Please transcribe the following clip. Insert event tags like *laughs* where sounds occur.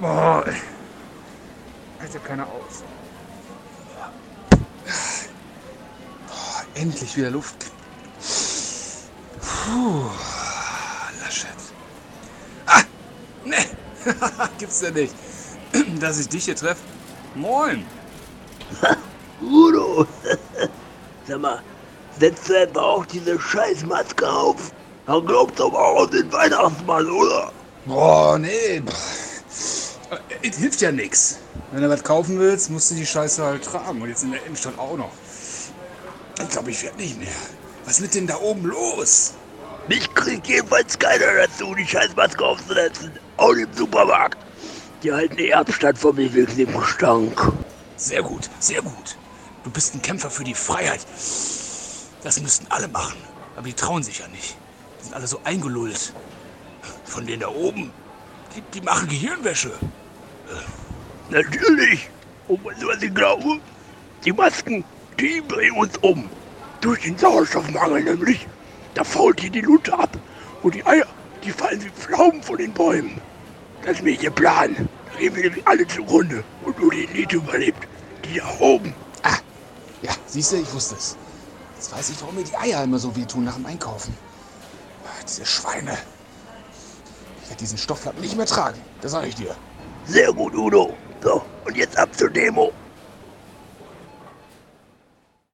Boah, ja keiner aus. Boah, endlich wieder Luft. Puh, Laschet. Ah, ne, *laughs* gibt's ja nicht. *clears throat* Dass ich dich hier treffe. Moin. *laughs* Udo, *laughs* sag mal, setzt du etwa auch diese Scheißmaske auf? Dann glaubst du aber auch an den Weihnachtsmann, oder? Boah, nee. pff. Es hilft ja nix. Wenn du was kaufen willst, musst du die Scheiße halt tragen. Und jetzt in der Innenstadt auch noch. Ich glaube, ich werde nicht mehr. Was ist mit denn da oben los? Mich kriegt jedenfalls keiner dazu, die Scheißmaske aufzusetzen. Auch im Supermarkt. Die halten eh Abstand von mir wegen dem Gestank. Sehr gut, sehr gut. Du bist ein Kämpfer für die Freiheit. Das müssten alle machen. Aber die trauen sich ja nicht. Die sind alle so eingelullt. Von denen da oben. Die, die machen Gehirnwäsche. Natürlich. Und was ich glaube? Die Masken, die bringen uns um. Durch den Sauerstoffmangel nämlich. Da fault hier die Lunte ab. Und die Eier, die fallen wie Pflaumen von den Bäumen. Das ist nämlich der Plan. Da gehen wir nämlich alle zugrunde. Und nur die Elite überlebt. Die da oben. Ah, ja, siehst du, ich wusste es. Jetzt weiß ich, warum mir die Eier immer so wehtun nach dem Einkaufen. Ah, Diese Schweine. Ich werde diesen Stofflappen nicht mehr tragen. Das sage ich dir. Sehr gut, Udo. So, und jetzt ab zur Demo.